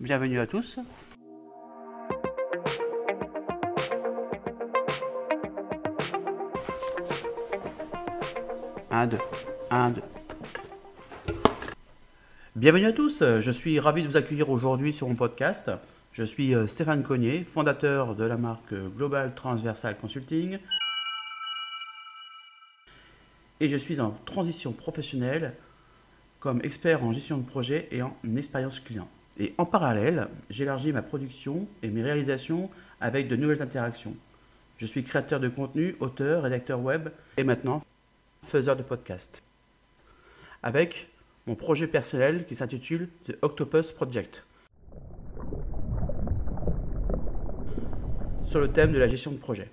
bienvenue à tous. Un, deux, un, deux. Bienvenue à tous, je suis ravi de vous accueillir aujourd'hui sur mon podcast. Je suis euh, Stéphane Cognier, fondateur de la marque Global Transversal Consulting. Et je suis en transition professionnelle comme expert en gestion de projet et en expérience client. Et en parallèle, j'élargis ma production et mes réalisations avec de nouvelles interactions. Je suis créateur de contenu, auteur, rédacteur web et maintenant faiseur de podcast. Avec mon projet personnel qui s'intitule The Octopus Project. Sur le thème de la gestion de projet.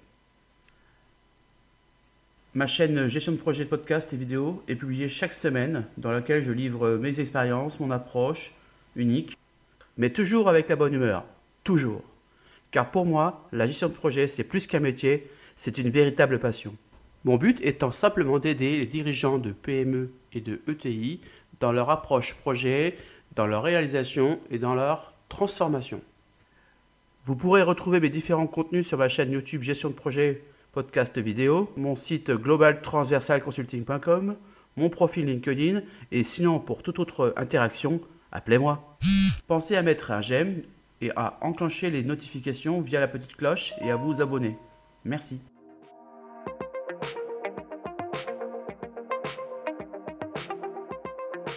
Ma chaîne Gestion de projet de podcast et vidéo est publiée chaque semaine dans laquelle je livre mes expériences, mon approche unique, mais toujours avec la bonne humeur. Toujours. Car pour moi, la gestion de projet, c'est plus qu'un métier, c'est une véritable passion. Mon but étant simplement d'aider les dirigeants de PME et de ETI dans leur approche projet, dans leur réalisation et dans leur transformation. Vous pourrez retrouver mes différents contenus sur ma chaîne YouTube Gestion de projet, podcast vidéo, mon site globaltransversalconsulting.com, mon profil LinkedIn et sinon pour toute autre interaction, appelez-moi. Pensez à mettre un j'aime et à enclencher les notifications via la petite cloche et à vous abonner. Merci.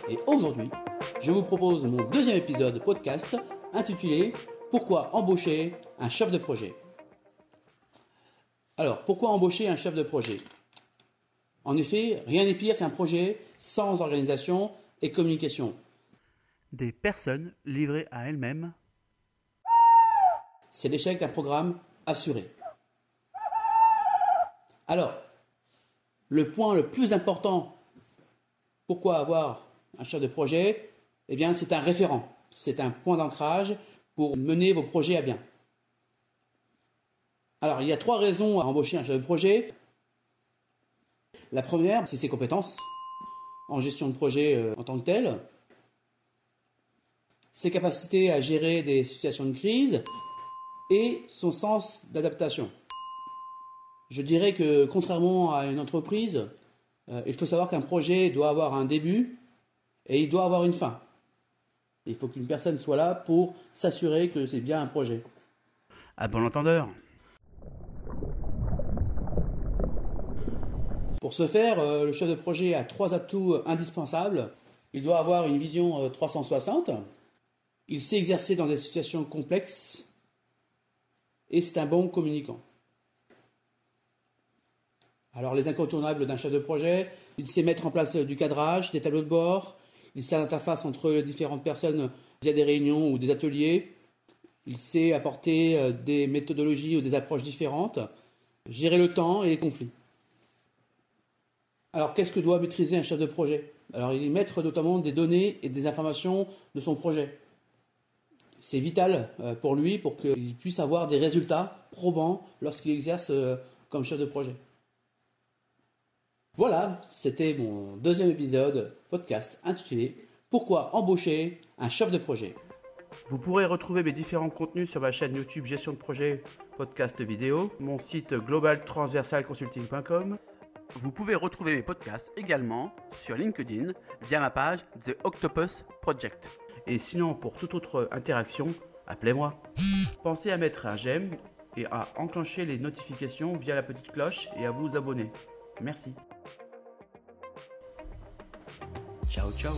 Et aujourd'hui, je vous propose mon deuxième épisode podcast intitulé Pourquoi embaucher un chef de projet? Alors, pourquoi embaucher un chef de projet? En effet, rien n'est pire qu'un projet sans organisation et communication. Des personnes livrées à elles-mêmes. C'est l'échec d'un programme assuré. Alors, le point le plus important, pourquoi avoir un chef de projet, eh bien, c'est un référent. C'est un point d'ancrage pour mener vos projets à bien. Alors, il y a trois raisons à embaucher un chef de projet. La première, c'est ses compétences en gestion de projet euh, en tant que tel, ses capacités à gérer des situations de crise et son sens d'adaptation. Je dirais que contrairement à une entreprise, euh, il faut savoir qu'un projet doit avoir un début, et il doit avoir une fin. Il faut qu'une personne soit là pour s'assurer que c'est bien un projet. À bon entendeur. Pour ce faire, euh, le chef de projet a trois atouts indispensables. Il doit avoir une vision 360. Il sait exercer dans des situations complexes. Et c'est un bon communicant. Alors les incontournables d'un chef de projet, il sait mettre en place du cadrage, des tableaux de bord, il sait l'interface entre les différentes personnes via des réunions ou des ateliers. Il sait apporter euh, des méthodologies ou des approches différentes, gérer le temps et les conflits. Alors, qu'est-ce que doit maîtriser un chef de projet? Alors, il est maître notamment des données et des informations de son projet. C'est vital euh, pour lui pour qu'il puisse avoir des résultats probants lorsqu'il exerce euh, comme chef de projet. Voilà, c'était mon deuxième épisode podcast intitulé Pourquoi embaucher un chef de projet? Vous pourrez retrouver mes différents contenus sur ma chaîne YouTube Gestion de projet, podcast vidéo, mon site globaltransversalconsulting.com. Vous pouvez retrouver mes podcasts également sur LinkedIn via ma page The Octopus Project. Et sinon, pour toute autre interaction, appelez-moi. Pensez à mettre un j'aime et à enclencher les notifications via la petite cloche et à vous abonner. Merci. Ciao, ciao.